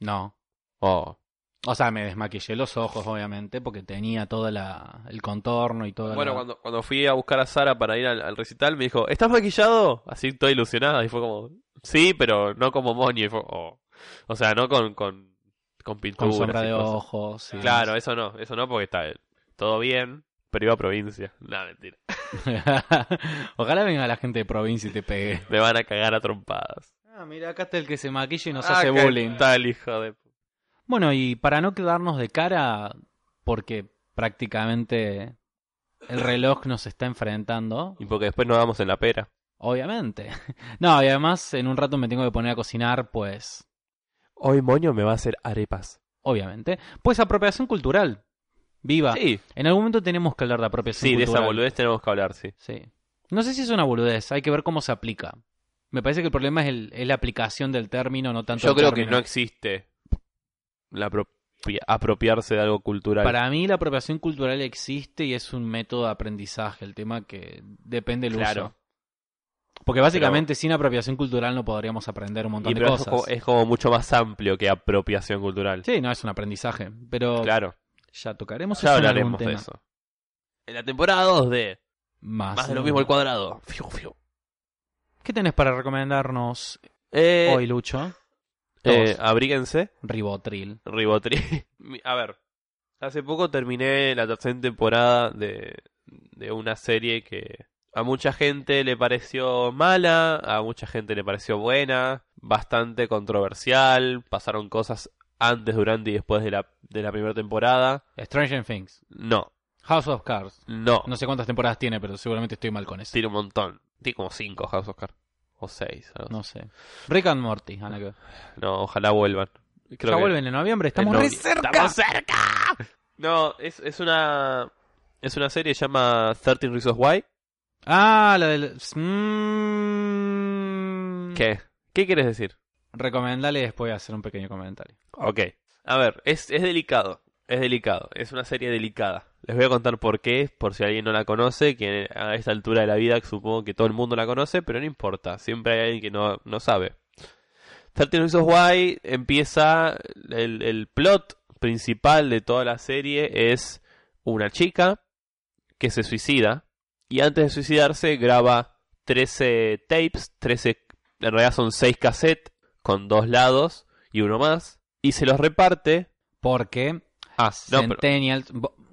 No. Oh, O sea, me desmaquillé los ojos, obviamente, porque tenía todo la, el contorno y todo Bueno, cuando, cuando fui a buscar a Sara para ir al, al recital, me dijo, ¿estás maquillado? Así toda ilusionada, y fue como, sí, pero no como Moño, y fue, oh. O sea, no con, con, con pintura. Con sombra de ojos. Claro, eso no, eso no, porque está todo bien, pero iba a provincia. No, mentira. Ojalá venga la gente de provincia y te pegue. Me van a cagar a trompadas. Ah, mira, acá está el que se maquilla y nos Ah, hace ¿qué bullying. Tal hijo de... Bueno, y para no quedarnos de cara, porque prácticamente el reloj nos está enfrentando, Y porque después nos damos en la pera. obviamente. No, y además en un rato me tengo que poner a cocinar, pues, Hoy Moño me va a hacer arepas. obviamente. Pues apropiación cultural. Viva. Sí, En algún momento tenemos que hablar de apropiación sí, de esa cultural. boludez tenemos que hablar, sí. Sí. No sé si es una boludez, hay que ver cómo se aplica. Me parece que el problema es, el- es la aplicación del término, no tanto Yo el creo que no existe la apropia- apropiarse de algo cultural. Para mí la apropiación cultural existe y es un método de aprendizaje, el tema que depende del Claro. uso. Porque básicamente sin apropiación cultural no podríamos aprender un montón Y de pero es cosas. como, es como mucho más amplio que apropiación cultural. Sí, no es un aprendizaje, pero Claro, ya tocaremos ya eso en hablaremos de tema. eso. En la temporada 2 de Más, Más de lo mismo al cuadrado. Fiu, fiu. ¿Qué tenés para recomendarnos Eh, hoy, Lucho? Eh, abríguense. Ribotril. A ver, hace poco terminé la tercera temporada de, de una serie que a mucha gente le pareció mala, a mucha gente le pareció buena, bastante controversial, pasaron cosas antes, durante y después de la, de la primera temporada. Stranger Things. No, House of Cards. no, No sé cuántas temporadas tiene, pero seguramente estoy mal con eso. tiene un montón. Tiene como cinco House of Cards. O seis. No sé. Rick and Morty, que- No, ojalá vuelvan. Creo Ya que- vuelven en noviembre, estamos en re cerca. ¡Estamos cerca! No, es, es una. Es una serie que se llama 13 Reasons Why. Ah, la del... Mm... ¿Qué? ¿Qué quieres decir? Recomendale y después hacer un pequeño comentario. Ok. A ver, es, es delicado. Es delicado. Es una serie delicada. Les voy a contar por qué, por si alguien no la conoce, que a esta altura de la vida supongo que todo el mundo la conoce, pero no importa. Siempre hay alguien que no, no sabe. 13 Reasons Why empieza. El, el plot principal de toda la serie es una chica que se suicida y antes de suicidarse graba 13 tapes, 13, en realidad son 6 cassettes con dos lados y uno más y se los reparte. Porque Ah, no, pero-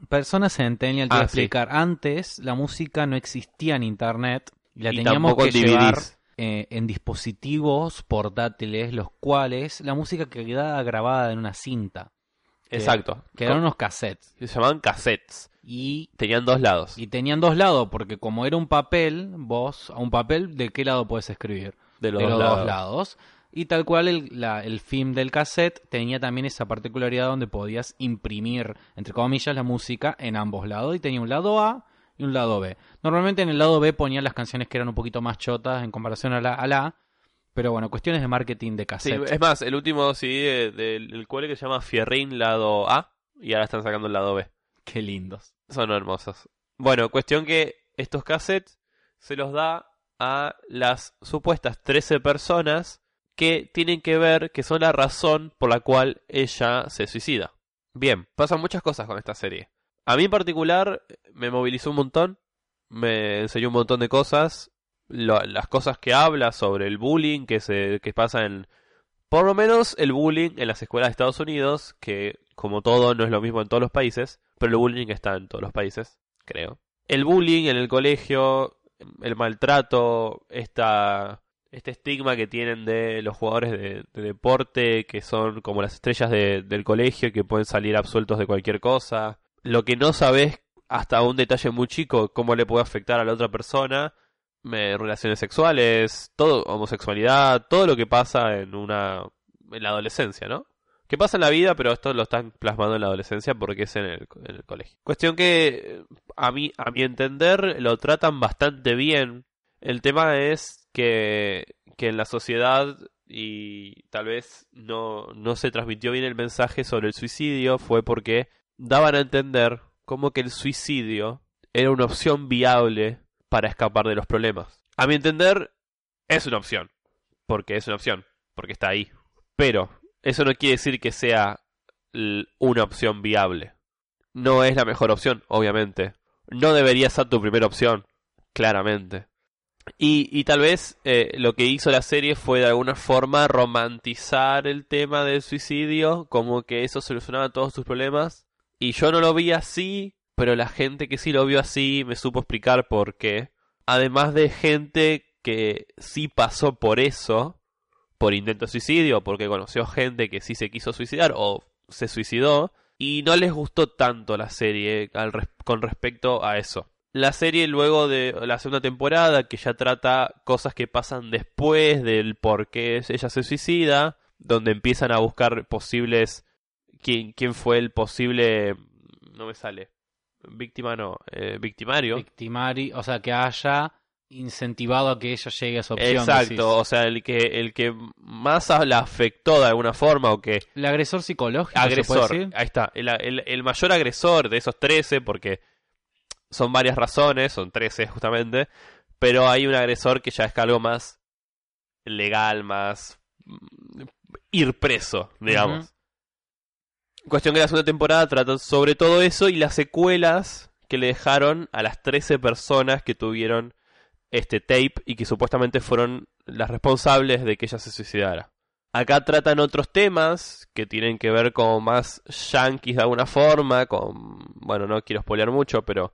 Personas Centennial, te Ah, voy a sí. explicar. Antes la música no existía en internet y la y teníamos que llevar eh, en dispositivos portátiles, los cuales la música quedaba grabada en una cinta, Exacto. que eran unos cassettes. Se llamaban cassettes. Y, Tenían dos lados. y tenían dos lados, porque como era un papel, vos, a un papel, ¿de qué lado puedes escribir? de los, de dos, los lados. dos lados. Y tal cual el, la- el film del cassette tenía también esa particularidad donde podías imprimir, entre comillas, la música en ambos lados. Y tenía un lado A y un lado B. Normalmente en el lado B ponían las canciones que eran un poquito más chotas en comparación a la, a la. Pero bueno, cuestiones de marketing de Sí, cassette. es más, el último CD de- del el cual que se llama Fierrín lado A y ahora están sacando el lado B. Qué lindos. Son hermosos. Bueno, cuestión que estos cassettes se los da a las supuestas 13 personas que tienen que ver que son la razón por la cual ella se suicida. Bien, pasan muchas cosas con esta serie. A mí en particular me movilizó un montón, me enseñó un montón de cosas, las cosas que habla sobre el bullying que se que pasa en por lo menos el bullying en las escuelas de Estados Unidos, que como todo no es lo mismo en todos los países, pero el bullying está en todos los países, creo. El bullying en el colegio, el maltrato, esta, este estigma que tienen de los jugadores de, de deporte, que son como las estrellas de- del colegio, que pueden salir absueltos de cualquier cosa. Lo que no sabes hasta un detalle muy chico, cómo le puede afectar a la otra persona, relaciones sexuales, todo, homosexualidad, todo lo que pasa en una en la adolescencia, ¿no? Que pasa en la vida, pero esto lo están plasmando en la adolescencia porque es en el, en el colegio. Cuestión que a mí, a mi entender, lo tratan bastante bien. El tema es que, en la sociedad y tal vez no, no se transmitió bien el mensaje sobre el suicidio fue porque daban a entender como que el suicidio era una opción viable para escapar de los problemas. A mi entender, es una opción. Porque es una opción. Porque está ahí. Pero eso no quiere decir que sea una opción viable. No es la mejor opción, obviamente. No debería ser tu primera opción, claramente. Y, tal vez eh, lo que hizo la serie fue de alguna forma romantizar el tema del suicidio, como que eso solucionaba todos tus problemas. Y yo no lo vi así, pero la gente que sí lo vio así me supo explicar por qué. Además de gente que sí pasó por eso, por intento de suicidio, porque conoció gente que sí se quiso suicidar o se suicidó, y no les gustó tanto la serie con respecto a eso. La serie luego de la segunda temporada, que ya trata cosas que pasan después del por qué ella se suicida, donde empiezan a buscar posibles... ¿Quién, quién fue el posible... no me sale. Víctima no, eh, victimario. Victimari, o sea, que haya incentivado a que ella llegue a esa opción. Exacto, decís. o sea, el que, el que más la afectó de alguna forma o que El agresor psicológico, ¿se puede agresor, decir? ahí está, el, el- el mayor agresor de esos 13, porque son varias razones, son 13 justamente, pero hay un agresor que ya es algo más legal, más mm, ir preso, digamos. Cuestión que la segunda temporada trata sobre todo eso y las secuelas que le dejaron a las 13 personas que tuvieron este tape y que supuestamente fueron las responsables de que ella se suicidara. Acá tratan otros temas que tienen que ver con más yankees de alguna forma, con... Bueno, no quiero spoilear mucho, pero...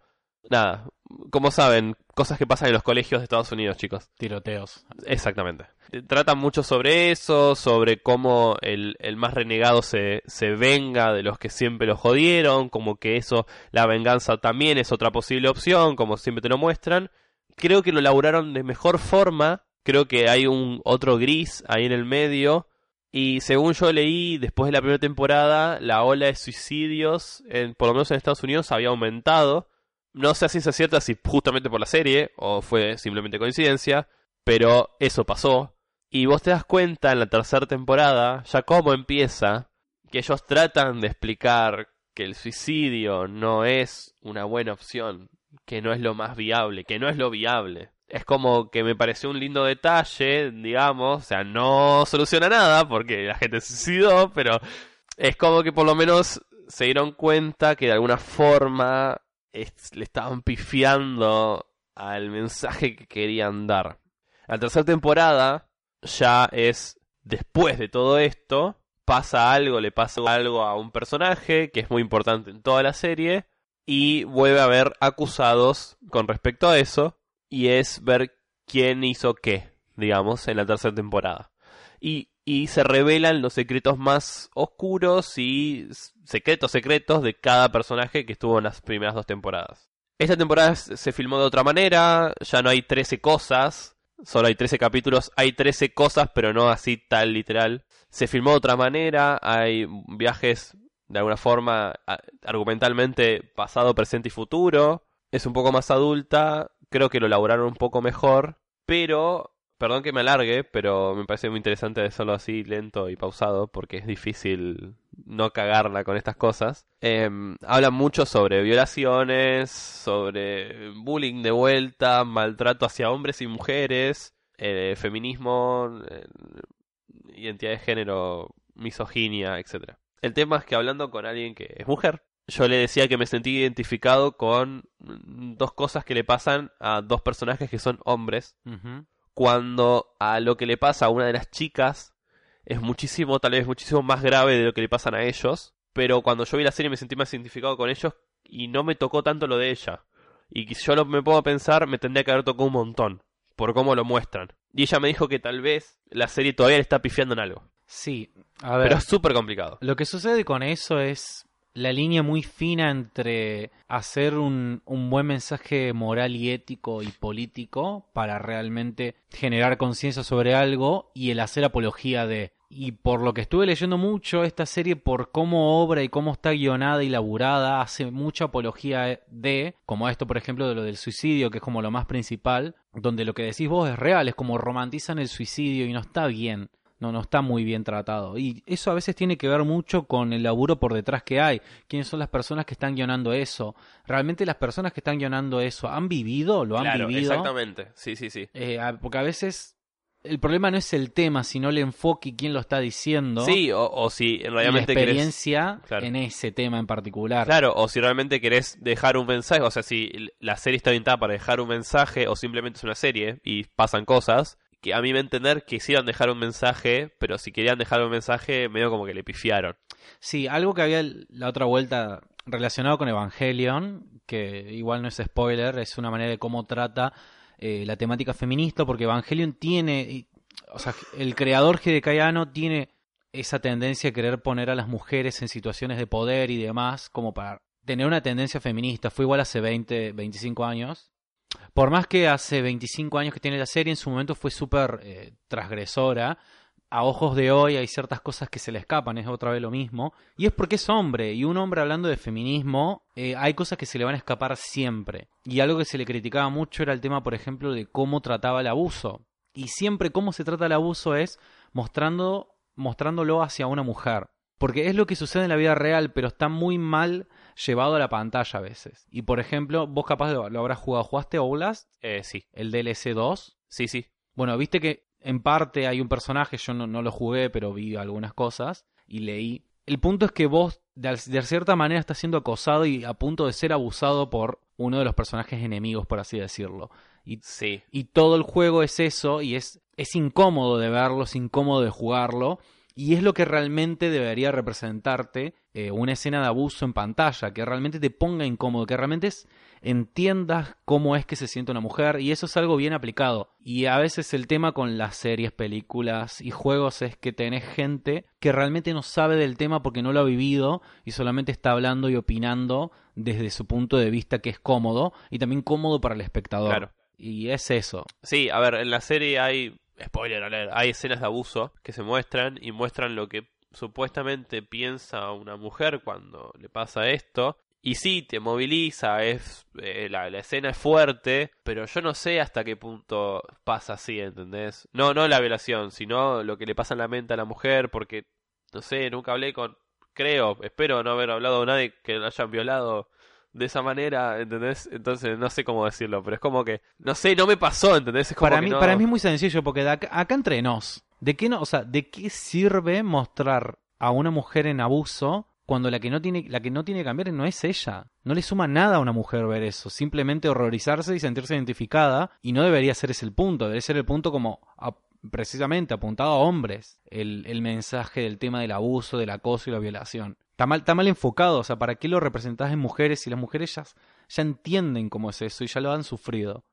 Nada, como saben, cosas que pasan en los colegios de Estados Unidos, chicos. Tiroteos. Exactamente. Tratan mucho sobre eso, sobre cómo el, el más renegado se, se venga de los que siempre lo jodieron, como que eso, la venganza también es otra posible opción, como siempre te lo muestran. Creo que lo laburaron de mejor forma, creo que hay un otro gris ahí en el medio, y según yo leí, después de la primera temporada, la ola de suicidios, en, por lo menos en Estados Unidos, había aumentado. No sé a ciencia cierta si justamente por la serie o fue simplemente coincidencia, pero eso pasó. Y vos te das cuenta en la tercera temporada, ya cómo empieza, que ellos tratan de explicar que el suicidio no es una buena opción, que no es lo más viable, que no es lo viable. Es como que me pareció un lindo detalle, digamos, o sea, no soluciona nada porque la gente se suicidó, pero es como que por lo menos se dieron cuenta que de alguna forma le estaban pifiando al mensaje que querían dar. La tercera temporada ya es después de todo esto, pasa algo, le pasa algo a un personaje que es muy importante en toda la serie y vuelve a haber acusados con respecto a eso y es ver quién hizo qué, digamos, en la tercera temporada. Y, y se revelan los secretos más oscuros y secretos secretos de cada personaje que estuvo en las primeras dos temporadas. Esta temporada se filmó de otra manera, ya no hay 13 cosas, solo hay 13 capítulos, hay 13 cosas, pero no así tal literal. Se filmó de otra manera, hay viajes de alguna forma argumentalmente pasado, presente y futuro. Es un poco más adulta, creo que lo elaboraron un poco mejor, pero Perdón que me alargue, pero me parece muy interesante hacerlo así lento y pausado porque es difícil no cagarla con estas cosas. Eh, habla mucho sobre violaciones, sobre bullying de vuelta, maltrato hacia hombres y mujeres, eh, feminismo, eh, identidad de género, misoginia, etc. El tema es que hablando con alguien que es mujer, yo le decía que me sentí identificado con dos cosas que le pasan a dos personajes que son hombres, cuando a lo que le pasa a una de las chicas es muchísimo, tal vez muchísimo más grave de lo que le pasan a ellos, pero cuando yo vi la serie me sentí más identificado con ellos y no me tocó tanto lo de ella. Y si yo lo, me puedo pensar, me tendría que haber tocado un montón, por cómo lo muestran. Y ella me dijo que tal vez la serie todavía le está pifiando en algo, Sí, a ver. pero es súper complicado. Lo que sucede con eso es la línea muy fina entre hacer un, un buen mensaje moral y ético y político para realmente generar conciencia sobre algo y el hacer apología de. Y por lo que estuve leyendo mucho, esta serie, por cómo obra y cómo está guionada y laburada, hace mucha apología de, como esto, por ejemplo, de lo del suicidio, que es como lo más principal, donde lo que decís vos es real, es como romantizan el suicidio y no está bien no, no está muy bien tratado. Y eso a veces tiene que ver mucho con el laburo por detrás que hay. ¿Quiénes son las personas que están guionando eso? ¿Realmente las personas que están guionando eso han vivido? ¿Lo han Claro, vivido? exactamente. Sí, sí, sí. Eh, porque a veces el problema no es el tema, sino el enfoque y quién lo está diciendo. Sí, o, o si y la realmente querés... experiencia Claro. en ese tema en particular. Claro, o si realmente querés dejar un mensaje, o sea, si la serie está orientada para dejar un mensaje o simplemente es una serie y pasan cosas, que a mí me entender quisieran dejar un mensaje, pero si querían dejar un mensaje, medio como que le pifiaron. Sí, algo que había la otra vuelta relacionado con Evangelion, que igual no es spoiler, es una manera de cómo trata eh, la temática feminista, porque Evangelion tiene, o sea, el creador Hideaki Anno tiene esa tendencia a querer poner a las mujeres en situaciones de poder y demás, como para tener una tendencia feminista. Fue igual hace 20, 25 años. Por más que hace 25 años que tiene la serie, en su momento fue súper eh, transgresora. A ojos de hoy hay ciertas cosas que se le escapan, es otra vez lo mismo. Y es porque es hombre, y un hombre hablando de feminismo, eh, hay cosas que se le van a escapar siempre. Y algo que se le criticaba mucho era el tema, por ejemplo, de cómo trataba el abuso. Y siempre cómo se trata el abuso es mostrándolo hacia una mujer. Porque es lo que sucede en la vida real, pero está muy mal llevado a la pantalla a veces. Y por ejemplo, vos capaz lo, lo habrás jugado. ¿Jugaste Outlast? Eh, sí, El DLC 2. sí, sí. Bueno, viste que en parte hay un personaje, yo no, no lo jugué, pero vi algunas cosas y leí. El punto es que vos, de cierta manera, estás siendo acosado y a punto de ser abusado por uno de los personajes enemigos, por así decirlo. Y, Sí, y todo el juego es eso y es, es incómodo de verlo, es incómodo de jugarlo. Y es lo que realmente debería representarte eh, una escena de abuso en pantalla, que realmente te ponga incómodo, que realmente es- entiendas cómo es que se siente una mujer, y eso es algo bien aplicado. Y a veces el tema con las series, películas y juegos es que tenés gente que realmente no sabe del tema porque no lo ha vivido y solamente está hablando y opinando desde su punto de vista que es cómodo y también cómodo para el espectador. Claro. Y es eso. Sí, a ver, en la serie hay, spoiler alert, hay escenas de abuso que se muestran y muestran lo que supuestamente piensa una mujer cuando le pasa esto. Y sí, te moviliza, es eh, la, la escena es fuerte, pero yo no sé hasta qué punto pasa así, ¿entendés? No, no la violación, sino lo que le pasa en la mente a la mujer, porque, no sé, nunca hablé con, creo, espero no haber hablado con nadie que la hayan violado de esa manera, ¿entendés? Entonces no sé cómo decirlo, pero es como que, no sé, no me pasó, ¿entendés? Es como Para que mí, no- para mí es muy sencillo, porque acá, acá entre nos, ¿de qué no, o sea, de qué sirve mostrar a una mujer en abuso cuando la que no tiene, la que no tiene que cambiar no es ella? No le suma nada a una mujer ver eso, simplemente horrorizarse y sentirse identificada, y no debería ser ese el punto, debería ser el punto como a- precisamente apuntado a hombres, el, el mensaje del tema del abuso, del acoso y la violación. Está mal, está mal enfocado, o sea, ¿para qué lo representás en mujeres si las mujeres ya, ya entienden cómo es eso y ya lo han sufrido?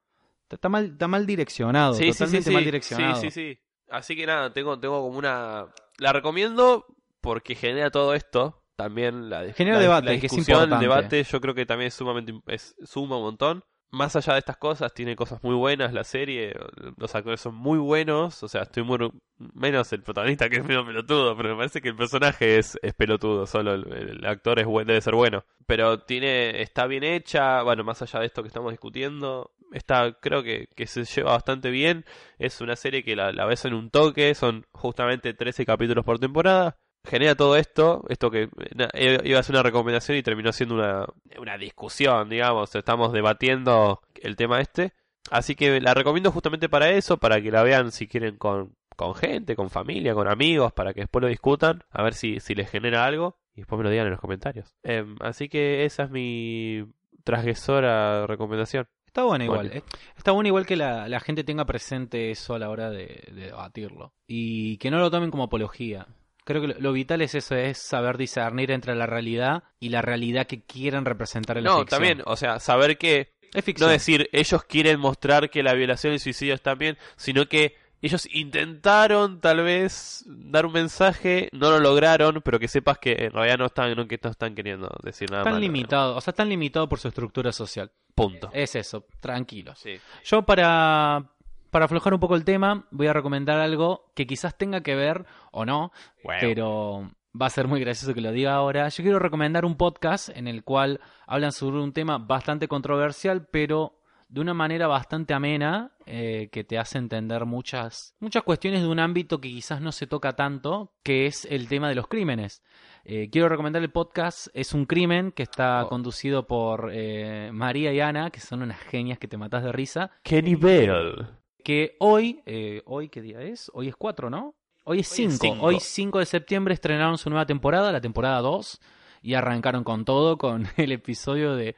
Está, está mal, está mal direccionado, Sí, sí, sí, totalmente sí. mal direccionado. Sí, sí, sí. Así que nada, tengo, tengo como una... La recomiendo porque genera todo esto. También la, Genera la- debate, la que es discusión, el importante. debate, yo creo que también es sumamente es, suma un montón. Más allá de estas cosas, tiene cosas muy buenas la serie. Los actores son muy buenos. O sea, estoy muy. Menos el protagonista que es medio pelotudo, pero me parece que el personaje es, es pelotudo. Solo el, el actor es buen, debe ser bueno. Pero tiene está bien hecha. Bueno, más allá de esto que estamos discutiendo, está creo que, que se lleva bastante bien. Es una serie que la, la ves en un toque. Son justamente 13 capítulos por temporada. genera todo esto, esto que na- eh, iba a ser una recomendación y terminó siendo una, una discusión, digamos, estamos debatiendo el tema este. Así que la recomiendo justamente para eso, para que la vean si quieren con, con gente, con familia, con amigos, para que después lo discutan, a ver si, si les genera algo y después me lo digan en los comentarios. Em, así que esa es mi transgresora recomendación. Está bueno igual. Bueno. eh. Está bueno igual que la, la gente tenga presente eso a la hora de, de debatirlo. Y que no lo tomen como apología. Creo que lo, lo vital es eso, es saber discernir entre la realidad y la realidad que quieren representar en la No, también, o sea, saber que Es ficción. no decir ellos quieren mostrar que la violación y el suicidio están bien, sino que ellos intentaron tal vez dar un mensaje, no lo lograron, pero que sepas que en realidad no están, no, que no están queriendo decir nada Están malo. limitados, o sea, están limitados por su estructura social. Punto. Es eso, tranquilos. Sí. Yo para, para aflojar un poco el tema, voy a recomendar algo que quizás tenga que ver o no, pero va a ser muy gracioso que lo diga ahora. Yo quiero recomendar un podcast en el cual hablan sobre un tema bastante controversial, pero de una manera bastante amena, eh, que te hace entender muchas, muchas cuestiones de un ámbito que quizás no se toca tanto, que es el tema de los crímenes. Eh, quiero recomendar el podcast Es un crimen, que está Oh. conducido por eh, María y Ana, que son unas genias que te matas de risa. ¿Qué nivel? Que hoy, ¿hoy qué día es? Hoy es 4, ¿no? Hoy es Hoy es 5. cinco. Hoy 5 de septiembre estrenaron su nueva temporada, la temporada 2, y arrancaron con todo, con el episodio de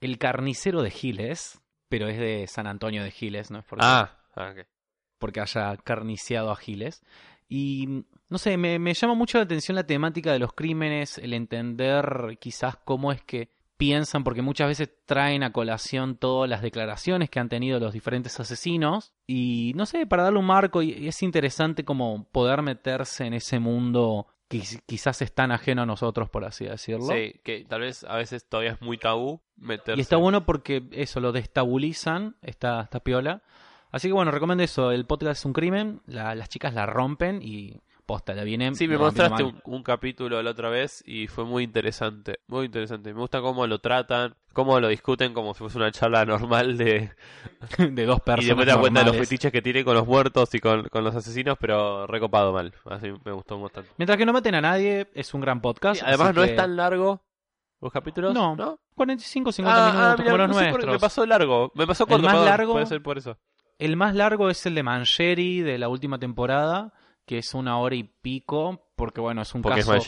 El carnicero de Giles, pero es de San Antonio de Giles, no es porque, Ah, ah, ok. porque haya carniciado a Giles. Y no sé, me, me llama mucho la atención la temática de los crímenes, el entender quizás cómo es que piensan, porque muchas veces traen a colación todas las declaraciones que han tenido los diferentes asesinos. Y no sé, para darle un marco, y, es interesante como poder meterse en ese mundo quizás es tan ajeno a nosotros, por así decirlo. Sí, que tal vez a veces todavía es muy tabú meterse. Y está bueno porque eso lo destabilizan, esta, esta piola. Así que bueno, recomiendo eso. El podcast es un crimen, la- las chicas la rompen y posta, la vienen. Sí, me mostraste un, un capítulo la otra vez y fue muy interesante, muy interesante. Me gusta cómo lo tratan, cómo lo discuten como si fuese una charla normal de... de dos personas. y después te das cuenta de los fetiches que tiene con los muertos y con, con los asesinos, pero recopado mal. Así me gustó bastante. Mientras que no maten a nadie, es un gran podcast. Sí, además no que es tan largo los capítulos. No, ¿no? 45, 50 Ah, ah, minutos mira, como los no sé por- me pasó largo. Me pasó El corto, más perdón, largo- Puede ser por eso. El más largo es el de Mancheri de la última temporada, que es una hora y pico, porque bueno, es un Porque caso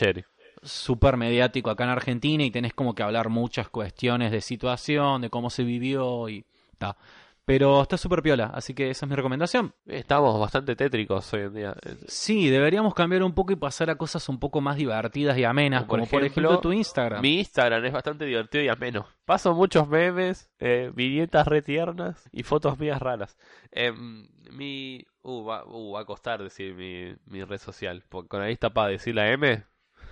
súper mediático acá en Argentina y tenés como que hablar muchas cuestiones de situación, de cómo se vivió y ta. Pero está súper piola, así que esa es mi recomendación. Estamos bastante tétricos hoy en día. Sí, deberíamos cambiar un poco y pasar a cosas un poco más divertidas y amenas, Como por como por ejemplo, ejemplo tu Instagram. Mi Instagram es bastante divertido y ameno. Paso muchos memes, eh, viñetas retiernas y fotos mías raras. Em, mi. Uh va, uh, va a costar decir mi, mi red social. Porque con ahí está para decir la M.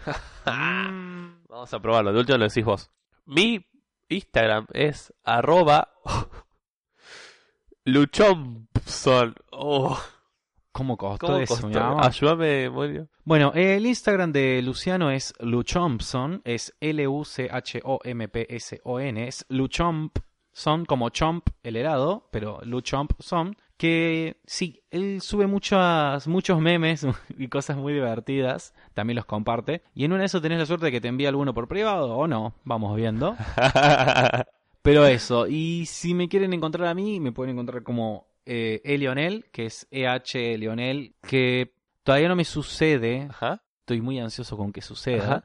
Vamos a probarlo. De último lo decís vos. Mi Instagram es arroba luchompson. Oh, ¿Cómo costó ¿cómo eso, costó? Ayúdame, Morio. Bueno, el Instagram de Luciano es Luchompson, es L-U-C-H-O-M-P-S-O-N, es Luchompson, como chomp, el helado, pero Luchompson, que sí, él sube muchas, muchos memes y cosas muy divertidas, también los comparte, y en una de esas tenés la suerte de que te envíe alguno por privado o no, vamos viendo. Pero eso, y si me quieren encontrar a mí, me pueden encontrar como eh, Elionel, que es EH Leonel, que todavía no me sucede, Ajá. estoy muy ansioso con que suceda, Ajá.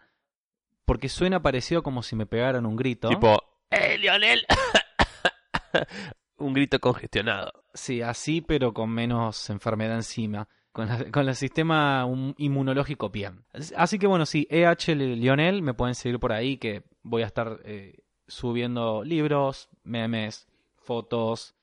porque suena parecido como si me pegaran un grito. Tipo, ¡Eh, Lionel! Un grito congestionado. Sí, así, pero con menos enfermedad encima. Con, la- con el sistema inmunológico bien. Así que bueno, sí, EH Lionel, me pueden seguir por ahí, que voy a estar eh, subiendo libros, memes, fotos,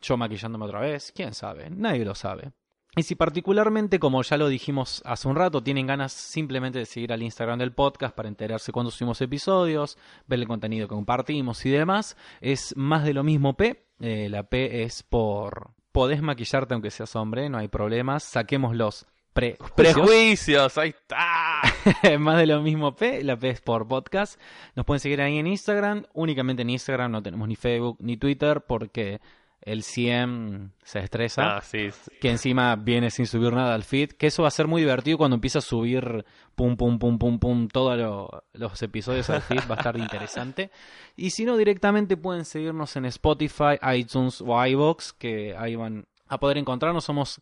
yo maquillándome otra vez, quién sabe, nadie lo sabe. Y si particularmente, como ya lo dijimos hace un rato, tienen ganas simplemente de seguir al Instagram del podcast para enterarse cuando subimos episodios, ver el contenido que compartimos y demás, es más de lo mismo P. Eh, la P es por... Podés maquillarte aunque seas hombre, no hay problemas. Saquemos los prejuicios. Prejuicios, ahí está. más de lo mismo P, la P es por podcast. Nos pueden seguir ahí en Instagram, únicamente en Instagram, no tenemos ni Facebook ni Twitter porque el 100 se estresa. Ah, sí. que encima viene sin subir nada al feed, que eso va a ser muy divertido cuando empiece a subir pum pum pum pum pum todos lo- los episodios al feed, va a estar interesante. Y si no, directamente pueden seguirnos en Spotify, iTunes o iVoox, que ahí van a poder encontrarnos. Somos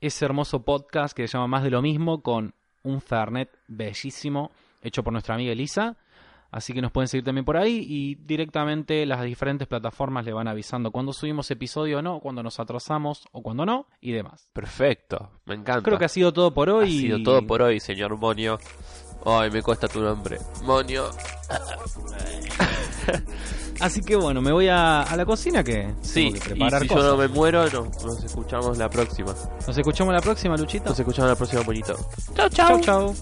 ese hermoso podcast que se llama Más de lo mismo, con un Fernet bellísimo, hecho por nuestra amiga Elisa. Así que nos pueden seguir también por ahí y directamente las diferentes plataformas le van avisando cuando subimos episodio o no, cuando nos atrasamos o cuando no y demás. Perfecto, me encanta. Creo que ha sido todo por hoy. Ha sido todo por hoy, señor Monio. Ay, me cuesta tu nombre. Monio. Así que bueno, me voy a, a la cocina que Sí, tengo que y si yo no me muero, no, nos escuchamos la próxima. Nos escuchamos la próxima, Luchito. Nos escuchamos la próxima, bonito. chau, chau.